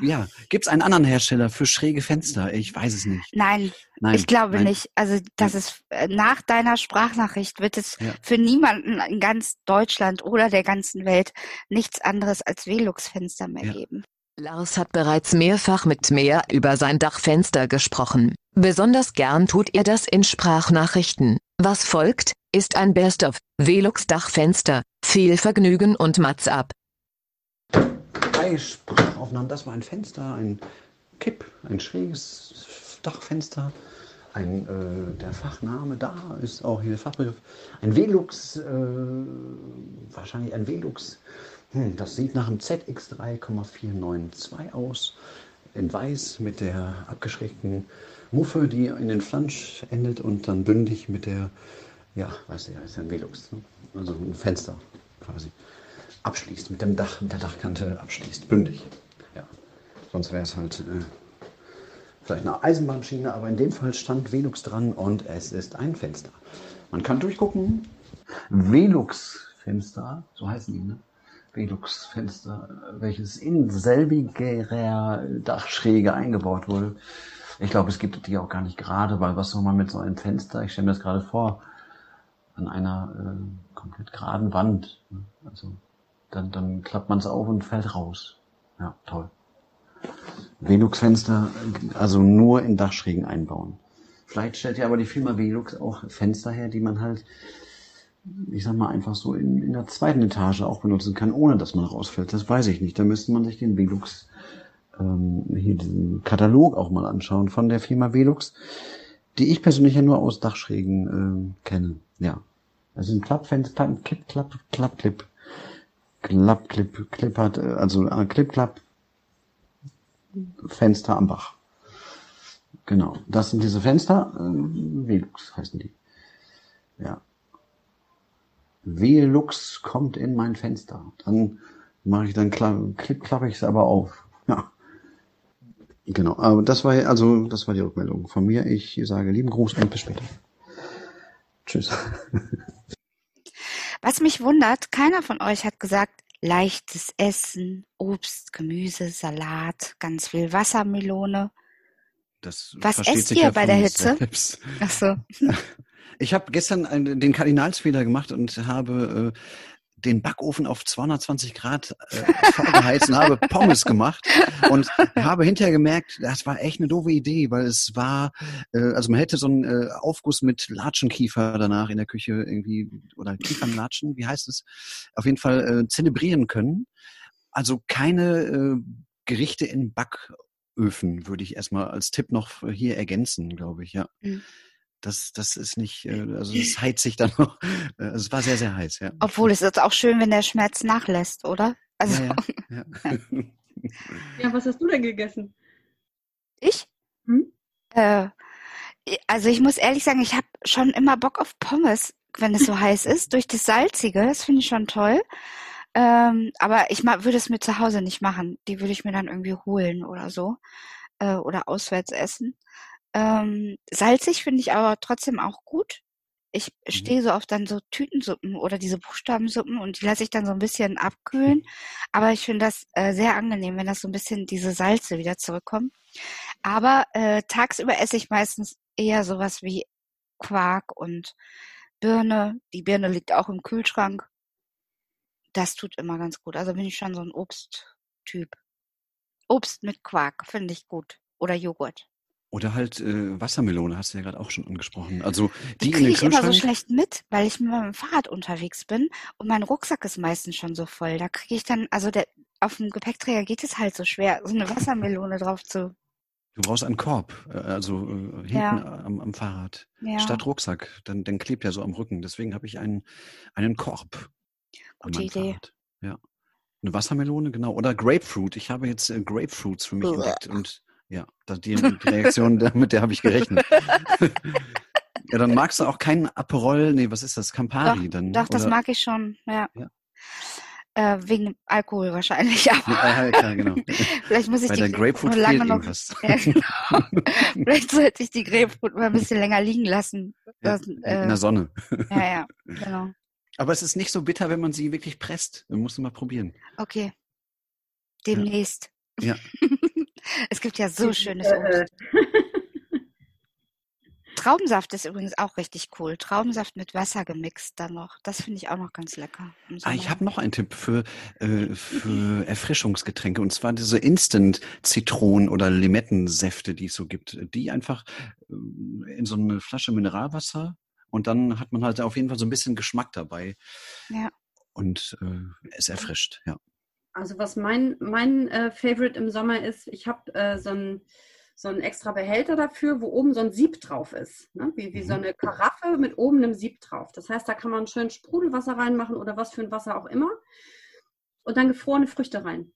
ja. Gibt es einen anderen Hersteller für schräge Fenster? Ich weiß es nicht. Nein, Nein, ich glaube nein. nicht. Also das ist äh, nach deiner Sprachnachricht wird es ja. für niemanden in ganz Deutschland oder der ganzen Welt nichts anderes als Velux-Fenster mehr ja. geben. Lars hat bereits mehrfach mit Mehr über sein Dachfenster gesprochen. Besonders gern tut er das in Sprachnachrichten. Was folgt, ist ein Best-of Velux Dachfenster Viel Vergnügen und Mats ab. Drei Sprachaufnahmen, das war ein Fenster, ein Kipp, ein schräges Dachfenster. Ein, äh, der Fachname da ist auch hier der Fachbegriff. Ein Velux, äh, wahrscheinlich ein Velux. Hm, das sieht nach einem ZX3,492 aus. In weiß mit der abgeschrägten Muffe, die in den Flansch endet und dann bündig mit der, ja, weißt du ja, ist ja ein Velux. Ne? Also ein Fenster quasi. Abschließt, mit dem Dach, mit der Dachkante abschließt, bündig. Ja. Sonst wäre es halt äh, vielleicht eine Eisenbahnschiene, aber in dem Fall stand Velux dran und es ist ein Fenster. Man kann durchgucken. Velux-Fenster, so heißen die, ne? Velux-Fenster, welches in selbiger Dachschräge eingebaut wurde. Ich glaube, es gibt die auch gar nicht gerade, weil was soll man mit so einem Fenster, ich stelle mir das gerade vor, an einer äh, komplett geraden Wand. Ne? Also dann, dann klappt man es auf und fällt raus. Ja, toll. Velux-Fenster, also nur in Dachschrägen einbauen. Vielleicht stellt ja aber die Firma Velux auch Fenster her, die man halt, ich sag mal, einfach so in, in der zweiten Etage auch benutzen kann, ohne dass man rausfällt. Das weiß ich nicht. Da müsste man sich den Velux, ähm, hier diesen Katalog auch mal anschauen von der Firma Velux, die ich persönlich ja nur aus Dachschrägen äh, kenne. Ja. Also ein Klappfenster, Clip, Klapp, Klapp, Clip. Klapp, Clip, Clip hat, äh, also äh, Clip, Klapp, Fenster am Bach. Genau, das sind diese Fenster. Äh, Velux heißen die. Ja. Velux kommt in mein Fenster. Dann mache ich dann klipp, klappe ich es aber auf. Ja. Genau, aber das war also das war die Rückmeldung von mir. Ich sage lieben Gruß und bis später. Tschüss. Was mich wundert, keiner von euch hat gesagt, leichtes Essen, Obst, Gemüse, Salat, ganz viel Wassermelone. Das Was esst ihr ja bei der Hitze? selbst. Ach so. *laughs* Ich habe gestern einen, den Kardinalsfehler gemacht und habe äh, den Backofen auf 220 Grad äh, vorgeheizt und habe Pommes gemacht und habe hinterher gemerkt, das war echt eine doofe Idee, weil es war, äh, also man hätte so einen äh, Aufguss mit Latschenkiefer danach in der Küche irgendwie oder Kiefernlatschen, wie heißt es? Auf jeden Fall äh, zelebrieren können. Also keine äh, Gerichte in Backöfen würde ich erstmal als Tipp noch hier ergänzen, glaube ich, ja. Mhm. Das, das ist nicht, äh, also das heizt sich dann *laughs* noch. äh, Also es war sehr, sehr heiß, ja. Obwohl es ist auch schön, wenn der Schmerz nachlässt, oder? Also ja, ja, *laughs* ja. *laughs* Ja, was hast du denn gegessen? ich? Hm? Äh, also ich muss ehrlich sagen, ich habe schon immer Bock auf Pommes, wenn es so heiß ist, durch das Salzige. Das finde ich schon toll. Ähm, aber ich würde es mir zu Hause nicht machen. Die würde ich mir dann irgendwie holen oder so. Äh, oder auswärts essen. Ähm, salzig finde ich aber trotzdem auch gut. Ich stehe so auf dann so Tütensuppen oder diese Buchstabensuppen und die lasse ich dann so ein bisschen abkühlen. Aber ich finde das äh, sehr angenehm, wenn das so ein bisschen diese Salze wieder zurückkommen. Aber äh, tagsüber esse ich meistens eher sowas wie Quark und Birne. Die Birne liegt auch im Kühlschrank. Das tut immer ganz gut. Also bin ich schon so ein Obsttyp. Obst mit Quark finde ich gut. Oder Joghurt. Oder halt äh, Wassermelone, hast du ja gerade auch schon angesprochen. Also Die die in kriege ich immer so schlecht mit, weil ich mit meinem Fahrrad unterwegs bin und mein Rucksack ist meistens schon so voll. Da kriege ich dann, also der, auf dem Gepäckträger geht es halt so schwer, so eine Wassermelone drauf zu. Du brauchst einen Korb, äh, also äh, hinten Ja. am, am Fahrrad. Ja, Statt Rucksack. Dann, dann klebt er so am Rücken. Deswegen habe ich einen, einen Korb gute Idee. Fahrrad. Ja. Eine Wassermelone, genau. Oder Grapefruit. Ich habe jetzt äh, Grapefruits für mich entdeckt. Und ja, die, Reaktion, mit der habe ich gerechnet. *laughs* ja, dann magst du auch keinen Aperol, nee, was ist das? Campari dann? Doch, das mag ich schon, ja. Ja. Äh, wegen Alkohol wahrscheinlich, *laughs* aber Ja, ja, genau. vielleicht muss ich Bei die der Grapefruit nur lange noch. *laughs* Ja, genau. vielleicht sollte ich die Grapefruit mal ein bisschen länger liegen lassen. Das, in äh, der Sonne. ja, ja, genau. Aber es ist nicht so bitter, wenn man sie wirklich presst. Man muss mal probieren. Okay. Demnächst. Ja. Es gibt ja so schönes Obst. *laughs* Traubensaft ist übrigens auch richtig cool. Traubensaft mit Wasser gemixt dann noch. Das finde ich auch noch ganz lecker. im Ah, ich habe noch einen Tipp für, äh, für Erfrischungsgetränke und zwar diese Instant-Zitronen- oder Limettensäfte, die es so gibt. Die einfach äh, in so eine Flasche Mineralwasser und dann hat man halt auf jeden Fall so ein bisschen Geschmack dabei. Ja. und äh, es erfrischt, ja. Also was mein, mein äh, Favorite im Sommer ist, ich habe äh, so einen so einen extra Behälter dafür, wo oben so ein Sieb drauf ist. Ne? Wie, wie so mhm. eine Karaffe mit oben einem Sieb drauf. Das heißt, da kann man schön Sprudelwasser reinmachen oder was für ein Wasser auch immer. Und dann gefrorene Früchte rein.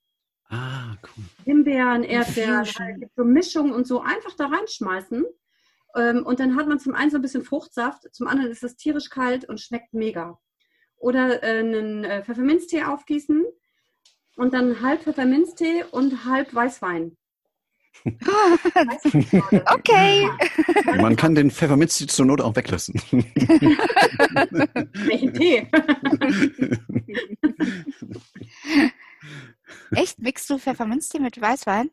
Ah, cool. Himbeeren, Erdbeeren, halt so Mischung und so einfach da reinschmeißen. Ähm, und dann hat man zum einen so ein bisschen Fruchtsaft, zum anderen ist es tierisch kalt und schmeckt mega. Oder äh, einen äh, Pfefferminztee aufgießen und dann halb Pfefferminztee und halb Weißwein. *laughs* okay. *laughs* Man kann den Pfefferminztee zur Not auch weglassen. *laughs* Welchen Tee? Echt? Mixt du Pfefferminztee mit Weißwein?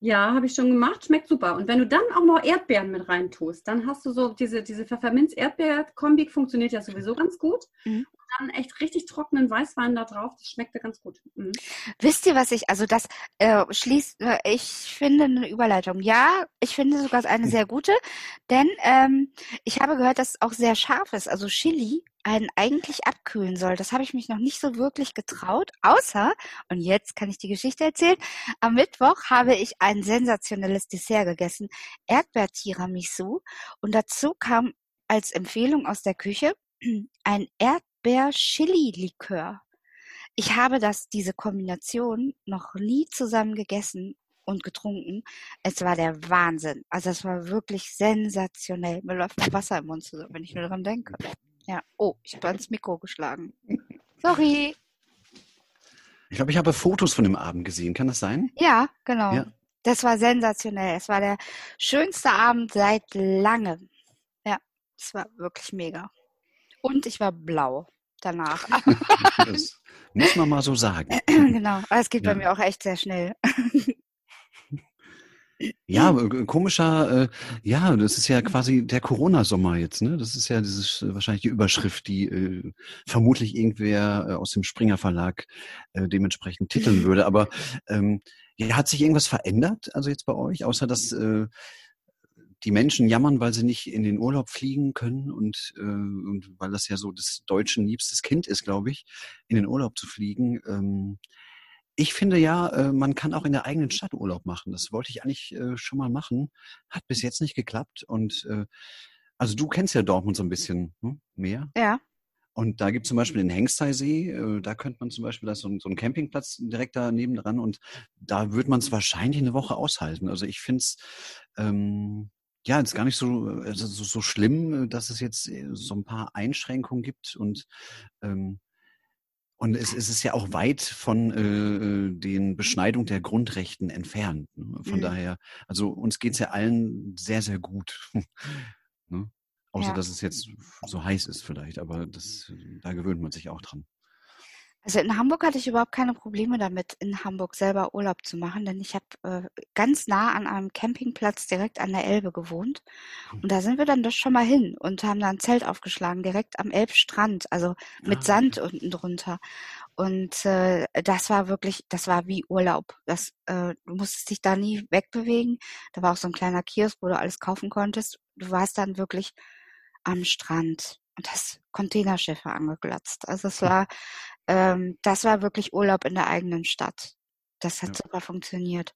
Ja, habe ich schon gemacht. Schmeckt super. Und wenn du dann auch noch Erdbeeren mit rein tust, dann hast du so diese, diese Pfefferminz-Erdbeer-Kombi, funktioniert ja sowieso ganz gut. Mhm. Dann echt richtig trockenen Weißwein da drauf, das schmeckt ja ganz gut. Mhm. Wisst ihr, was ich, also das äh, schließt, äh, ich finde eine Überleitung. Ja, ich finde sogar eine sehr gute, denn ähm, ich habe gehört, dass es auch sehr scharf ist. Also Chili einen eigentlich abkühlen soll. Das habe ich mich noch nicht so wirklich getraut, außer, und jetzt kann ich die Geschichte erzählen, am Mittwoch habe ich ein sensationelles Dessert gegessen, Erdbeer-Tiramisu, und dazu kam als Empfehlung aus der Küche ein Erdbeer-Chili-Likör. Ich habe das, diese Kombination noch nie zusammen gegessen und getrunken. Es war der Wahnsinn. Also es war wirklich sensationell. Mir läuft Wasser im Mund zusammen, wenn ich nur daran denke. Ja. Oh, ich habe ans Mikro geschlagen. Sorry. Ich glaube, ich habe Fotos von dem Abend gesehen. Kann das sein? Ja, genau. Ja. Das war sensationell. Es war der schönste Abend seit langem. Ja, es war wirklich mega. Und ich war blau danach. *laughs* das muss man mal so sagen. *clears throat* genau. Aber es geht ja. bei mir auch echt sehr schnell. Ja, äh, komischer, äh, ja, das ist ja quasi der Corona-Sommer jetzt, ne? Das ist ja dieses äh, wahrscheinlich die Überschrift, die äh, vermutlich irgendwer äh, aus dem Springer Verlag äh, dementsprechend titeln würde. Aber ähm, ja, hat sich irgendwas verändert, also jetzt bei euch, außer dass äh, die Menschen jammern, weil sie nicht in den Urlaub fliegen können und, äh, und weil das ja so des Deutschen liebstes Kind ist, glaube ich, in den Urlaub zu fliegen. Ähm, ich finde ja, äh, man kann auch in der eigenen Stadt Urlaub machen. Das wollte ich eigentlich äh, schon mal machen. Hat bis jetzt nicht geklappt. Und äh, also du kennst ja Dortmund so ein bisschen hm, mehr. Ja. Und da gibt es zum Beispiel den Hengsteisee, äh, da könnte man zum Beispiel, da ist so ein, so ein Campingplatz direkt daneben dran und da würde man es wahrscheinlich eine Woche aushalten. Also ich finde es ähm, ja jetzt gar nicht so, also so, so schlimm, dass es jetzt äh, so ein paar Einschränkungen gibt und ähm, und es, es ist ja auch weit von äh, den Beschneidung der Grundrechten entfernt. Ne? Von mhm. daher, also uns geht's ja allen sehr, sehr gut. *laughs* ne? Außer ja. dass es jetzt so heiß ist vielleicht, aber das, da gewöhnt man sich auch dran. Also in Hamburg hatte ich überhaupt keine Probleme damit, in Hamburg selber Urlaub zu machen, denn ich habe äh, ganz nah an einem Campingplatz direkt an der Elbe gewohnt. Hm. Und da sind wir dann doch schon mal hin und haben da ein Zelt aufgeschlagen, direkt am Elbstrand, also mit ah, Sand okay. unten drunter. Und äh, das war wirklich, das war wie Urlaub. Das, äh, du musstest dich da nie wegbewegen. Da war auch so ein kleiner Kiosk, wo du alles kaufen konntest. Du warst dann wirklich am Strand das Containerschiffe angeglatzt. Also es war ähm, das war wirklich Urlaub in der eigenen Stadt. Das hat ja. super funktioniert.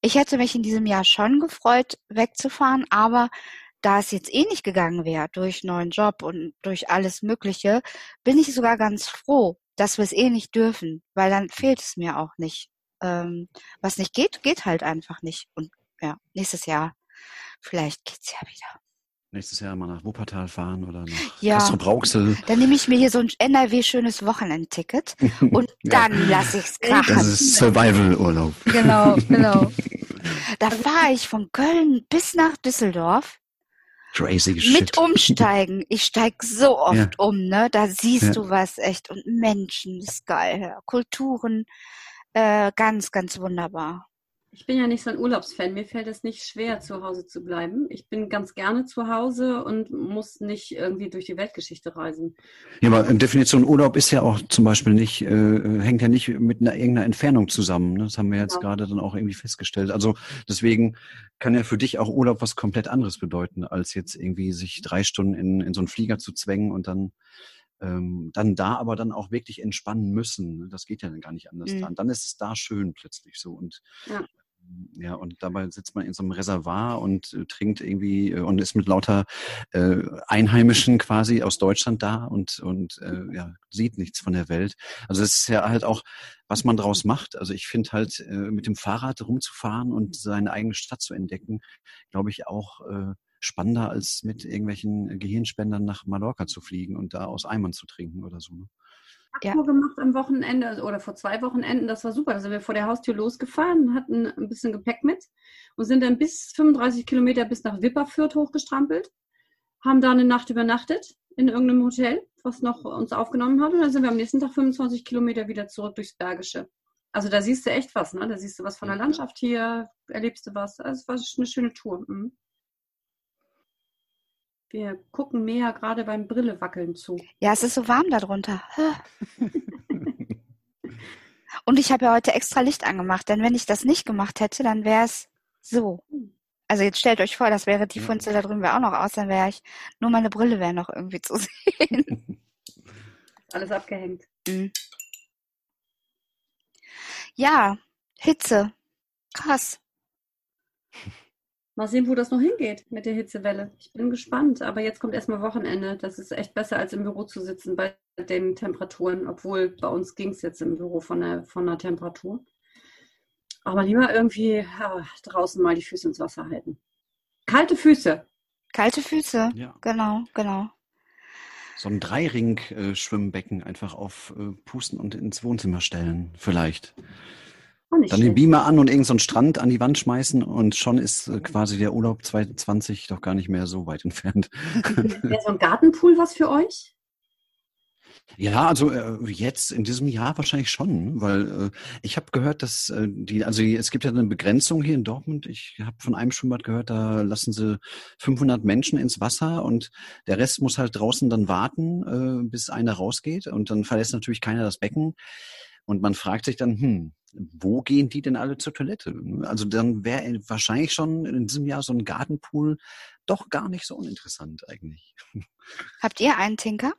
Ich hätte mich in diesem Jahr schon gefreut, wegzufahren, aber da es jetzt eh nicht gegangen wäre, durch neuen Job und durch alles Mögliche, bin ich sogar ganz froh, dass wir es eh nicht dürfen, weil dann fehlt es mir auch nicht. Ähm, was nicht geht, geht halt einfach nicht. Und ja, nächstes Jahr, vielleicht geht's ja wieder. Nächstes Jahr mal nach Wuppertal fahren oder nach ja, Kastrop-Rauxel. Dann nehme ich mir hier so ein NRW-schönes Wochenendticket *laughs* und dann ja. lasse ich es krachen. Das ist Survival-Urlaub. Genau, genau. *laughs* Da fahre ich von Köln bis nach Düsseldorf. Crazy shit. Mit Umsteigen. Ich steige so oft ja. um, ne? Da siehst du was echt. Und Menschen, das ist geil. Kulturen, äh, ganz, ganz wunderbar. Ich bin ja nicht so ein Urlaubsfan. Mir fällt es nicht schwer, zu Hause zu bleiben. Ich bin ganz gerne zu Hause und muss nicht irgendwie durch die Weltgeschichte reisen. Ja, aber Definition Urlaub ist ja auch zum Beispiel nicht, äh, hängt ja nicht mit einer irgendeiner Entfernung zusammen. Ne? Das haben wir jetzt genau. gerade dann auch irgendwie festgestellt. Also deswegen kann ja für dich auch Urlaub was komplett anderes bedeuten, als jetzt irgendwie sich drei Stunden in, in so einen Flieger zu zwängen und dann ähm, dann da aber dann auch wirklich entspannen müssen. Ne? Das geht ja dann gar nicht anders. Mhm. Dann, dann ist es da schön plötzlich so. Und Ja. Ja, und dabei sitzt man in so einem Reservoir und äh, trinkt irgendwie äh, und ist mit lauter äh, Einheimischen quasi aus Deutschland da und, und äh, ja, sieht nichts von der Welt. Also es ist ja halt auch, was man draus macht. Also ich finde halt, äh, mit dem Fahrrad rumzufahren und seine eigene Stadt zu entdecken, glaube ich auch äh, spannender als mit irgendwelchen Gehirnspendern nach Mallorca zu fliegen und da aus Eimern zu trinken oder so. Ne? Ja. Tour gemacht am Wochenende oder vor zwei Wochenenden. Das war super. Da sind wir vor der Haustür losgefahren, hatten ein bisschen Gepäck mit und sind dann bis 35 Kilometer bis nach Wipperfürth hochgestrampelt, haben da eine Nacht übernachtet in irgendeinem Hotel, was noch uns aufgenommen hat. Und dann sind wir am nächsten Tag 25 Kilometer wieder zurück durchs Bergische. Also da siehst du echt was, ne? Da siehst du was von der Ja. Landschaft hier, erlebst du was. Also es war eine schöne Tour. Mhm. Wir gucken mehr gerade beim Brillewackeln zu. Ja, es ist so warm da drunter. Und ich habe ja heute extra Licht angemacht, denn wenn ich das nicht gemacht hätte, dann wäre es so. Also jetzt stellt euch vor, das wäre die. Funzel da drüben wäre auch noch aus, dann wäre ich, nur meine Brille wäre noch irgendwie zu *laughs* sehen. Alles abgehängt. Mhm. Ja, Hitze. Krass. Mal sehen, wo das noch hingeht mit der Hitzewelle. Ich bin gespannt. Aber jetzt kommt erstmal Wochenende. Das ist echt besser, als im Büro zu sitzen bei den Temperaturen. Obwohl bei uns ging es jetzt im Büro von der, von der Temperatur. Aber lieber irgendwie ja, draußen mal die Füße ins Wasser halten. Kalte Füße. Kalte Füße. Ja. Genau, genau. So ein Dreiring-Schwimmbecken einfach auf äh, Pusten und ins Wohnzimmer stellen, vielleicht. Dann den. Beamer an und irgendeinen so einen Strand an die Wand schmeißen und schon ist äh, quasi der Urlaub 2020 doch gar nicht mehr so weit entfernt. *laughs* Wäre so ein Gartenpool was für euch? Ja, also äh, jetzt in diesem Jahr wahrscheinlich schon, weil äh, ich habe gehört, dass äh, die, also es gibt ja eine Begrenzung hier in Dortmund. Ich habe von einem Schwimmbad gehört, da lassen sie 500 Menschen ins Wasser und der Rest muss halt draußen dann warten, äh, bis einer rausgeht und dann verlässt natürlich keiner das Becken und man fragt sich dann, hm, wo gehen die denn alle zur Toilette? Also dann wäre wahrscheinlich schon in diesem Jahr so ein Gartenpool doch gar nicht so uninteressant eigentlich. Habt ihr einen Tinker?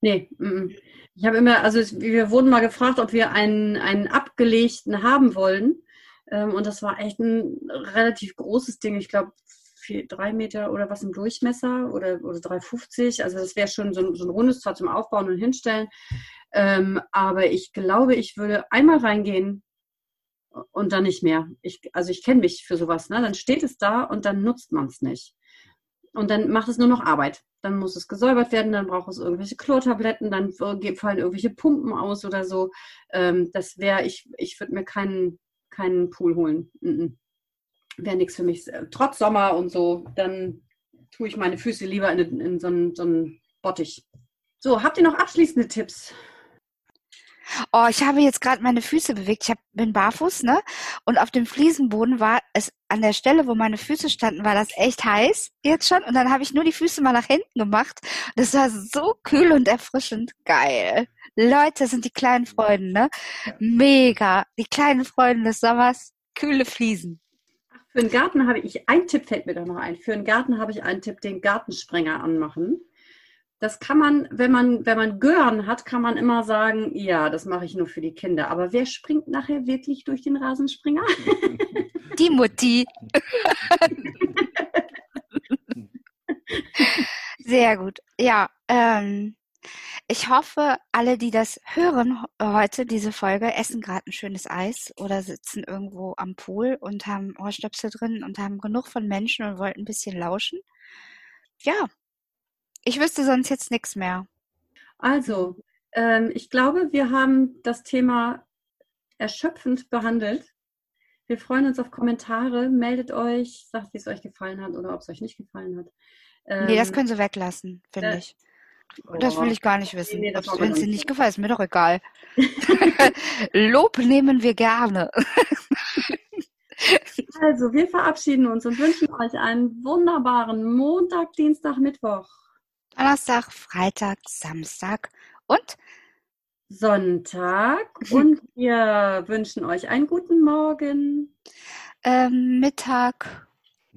Nee, ich habe immer, also wir wurden mal gefragt, ob wir einen, einen abgelegten haben wollen. Ähm, und das war echt ein relativ großes Ding. Ich glaube, drei Meter oder was im Durchmesser oder, oder 3,50. Also das wäre schon so ein, so ein rundes, zwar zum Aufbauen und Hinstellen. Ähm, aber ich glaube, ich würde einmal reingehen und dann nicht mehr. Ich, also ich kenne mich für sowas. Ne? Dann steht es da und dann nutzt man es nicht. Und dann macht es nur noch Arbeit. Dann muss es gesäubert werden, dann braucht es irgendwelche Chlortabletten, dann fallen irgendwelche Pumpen aus oder so. Ähm, das wäre, ich, ich würde mir keinen, keinen Pool holen. Mm Wäre nichts für mich. Trotz Sommer und so, dann tue ich meine Füße lieber in, in so, einen, so einen Bottich. So, habt ihr noch abschließende Tipps? Oh, ich habe jetzt gerade meine Füße bewegt. Ich hab, bin barfuß, ne? Und auf dem Fliesenboden war es an der Stelle, wo meine Füße standen, war das echt heiß jetzt schon. Und dann habe ich nur die Füße mal nach hinten gemacht. Das war so kühl und erfrischend. Geil. Leute, das sind die kleinen Freuden, ne? Mega. Die kleinen Freuden des Sommers. Kühle Fliesen. Für einen Garten habe ich, ein Tipp fällt mir da noch ein. Für einen Garten habe ich einen Tipp, den Gartensprenger anmachen. Das kann man, wenn man, wenn man Gören hat, kann man immer sagen, ja, das mache ich nur für die Kinder. Aber wer springt nachher wirklich durch den Rasenspringer? *laughs* Die Mutti. *laughs* Sehr gut. Ja, ähm, ich hoffe, alle, die das hören heute, diese Folge, essen gerade ein schönes Eis oder sitzen irgendwo am Pool und haben Ohrstöpsel drin und haben genug von Menschen und wollten ein bisschen lauschen. Ja, ich wüsste sonst jetzt nichts mehr. Also, ähm, ich glaube, wir haben das Thema erschöpfend behandelt. Wir freuen uns auf Kommentare. Meldet euch, sagt, wie es euch gefallen hat oder ob es euch nicht gefallen hat. Nee, das Ähm, können sie weglassen, finde äh, ich. Das will ich gar nicht wissen. Nee, nee, Wenn es nicht. dir nicht gefällt, ist mir doch egal. *laughs* Lob nehmen wir gerne. Also, wir verabschieden uns und wünschen euch einen wunderbaren Montag, Dienstag, Mittwoch, Donnerstag, Freitag, Samstag und Sonntag und wir wünschen euch einen guten Morgen, ähm, Mittag.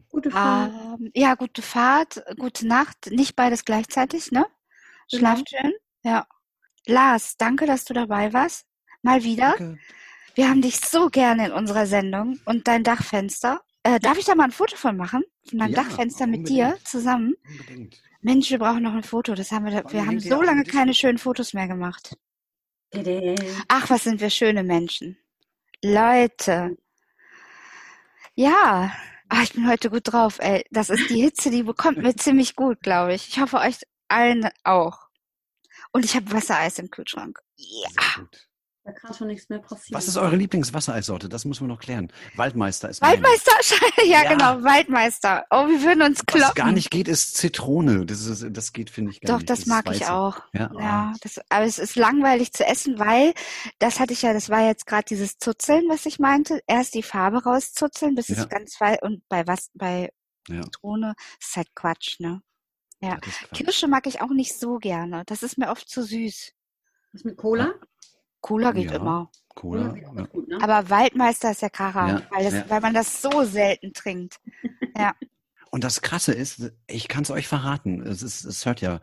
gute Fahrt. Ähm, ja, gute Fahrt, gute Nacht. Nicht beides gleichzeitig, ne? Genau. Schlaft schön. Ja. Lars, danke, dass du dabei warst. Mal wieder. Danke. Wir haben dich so gerne in unserer Sendung und dein Dachfenster. Äh, darf ich da mal ein Foto von machen? Von deinem Ja, Dachfenster mit dir zusammen? Unbedingt. Mensch, wir brauchen noch ein Foto. Das haben wir, wir haben so lange keine schönen Fotos mehr gemacht. Ach, was sind wir schöne Menschen. Leute. Ja. Ach, ich bin heute gut drauf, ey. Das ist die Hitze, die bekommt mir ziemlich gut, glaube ich. Ich hoffe euch allen auch. Und ich habe Wassereis im Kühlschrank. Ja. Da kann schon nichts mehr passieren. Was ist eure Lieblingswassereissorte? Das müssen wir noch klären. Waldmeister ist. Waldmeister, *laughs* ja, Ja. genau, Waldmeister. Oh, wir würden uns Was kloppen. gar nicht geht, ist Zitrone. Das, ist, das geht, finde ich, gar Doch, nicht. das mag weiß ich auch. Ja, Ja, das, aber es ist langweilig zu essen, weil das hatte ich ja, das war jetzt gerade dieses Zuzeln, was ich meinte. Erst die Farbe rauszuzeln, bis Ja. es ganz weiß und bei was bei Ja, Zitrone ist halt Quatsch, ne? Ja. Kirsche mag ich auch nicht so gerne. Das ist mir oft zu süß. Was mit Cola? Cola geht Ja. immer. Cola. Ja. gut, ne? Aber Waldmeister ist ja Kracher, Ja, weil, das, ja. weil man das so selten trinkt. Ja. Und das Krasse ist, ich kann es euch verraten, es, ist, es hört ja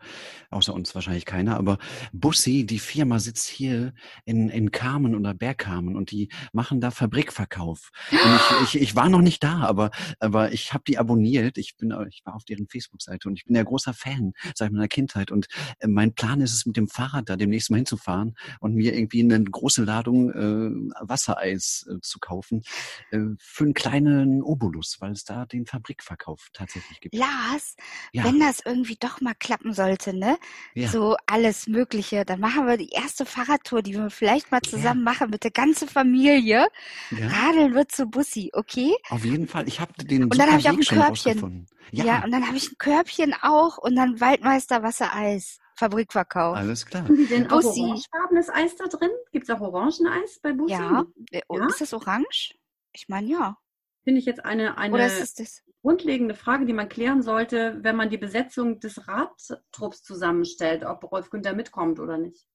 außer uns wahrscheinlich keiner, aber Bussi, die Firma sitzt hier in, in Kamen oder Bergkamen und die machen da Fabrikverkauf. Ich, ich, ich war noch nicht da, aber, aber ich habe die abonniert. Ich bin, ich war auf deren Facebook-Seite und ich bin ja großer Fan seit meiner Kindheit. Und äh, mein Plan ist es, mit dem Fahrrad da demnächst mal hinzufahren und mir irgendwie eine große Ladung äh, Wassereis äh, zu kaufen äh, für einen kleinen Obolus, weil es da den Fabrikverkauf tatsächlich gibt. Lars, Ja, wenn das irgendwie doch mal klappen sollte, ne? ja. So alles Mögliche, dann machen wir die erste Fahrradtour, die wir vielleicht mal zusammen machen mit der ganzen Familie. ja. Radeln wir zu Bussi, okay? Auf jeden Fall. Ich habe den Und dann super hab ich auch ein schon Körbchen. Ja, Ja, und dann habe ich ein Körbchen auch und dann Waldmeister Wassereis, Fabrikverkauf. alles klar. Haben die denn auch Bussi. orangefarbenes Eis da drin? Gibt es auch Orangeneis bei Bussi? Ja. Ja? Ist das orange? Ich meine ja. Finde ich jetzt eine, eine Oder ist es das? Grundlegende Frage, die man klären sollte, wenn man die Besetzung des Radtrupps zusammenstellt, ob Rolf Günther mitkommt oder nicht.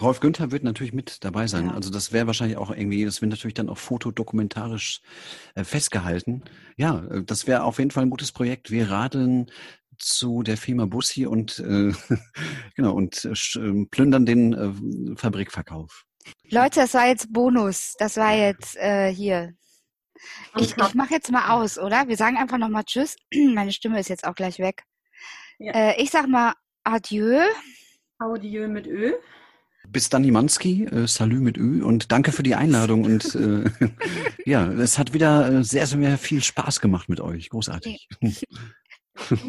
Rolf Günther wird natürlich mit dabei sein. Ja. Also das wäre wahrscheinlich auch irgendwie, das wird natürlich dann auch fotodokumentarisch äh, festgehalten. Ja, äh, das wäre auf jeden Fall ein gutes Projekt. Wir radeln zu der Firma Bussi und äh, *laughs* genau und äh, sch- äh, plündern den äh, Fabrikverkauf. Leute, das war jetzt Bonus. Das war jetzt äh, hier. Ich, ich mache jetzt mal aus, oder? Wir sagen einfach nochmal Tschüss. *clears throat* Meine Stimme ist jetzt auch gleich weg. Ja. Äh, ich sag mal Adieu. Audio mit Ö. Bis dann, Nimanski, äh, Salü mit Ü und danke für die Einladung und äh, *laughs* ja, es hat wieder äh, sehr, sehr viel Spaß gemacht mit euch. Großartig. *laughs*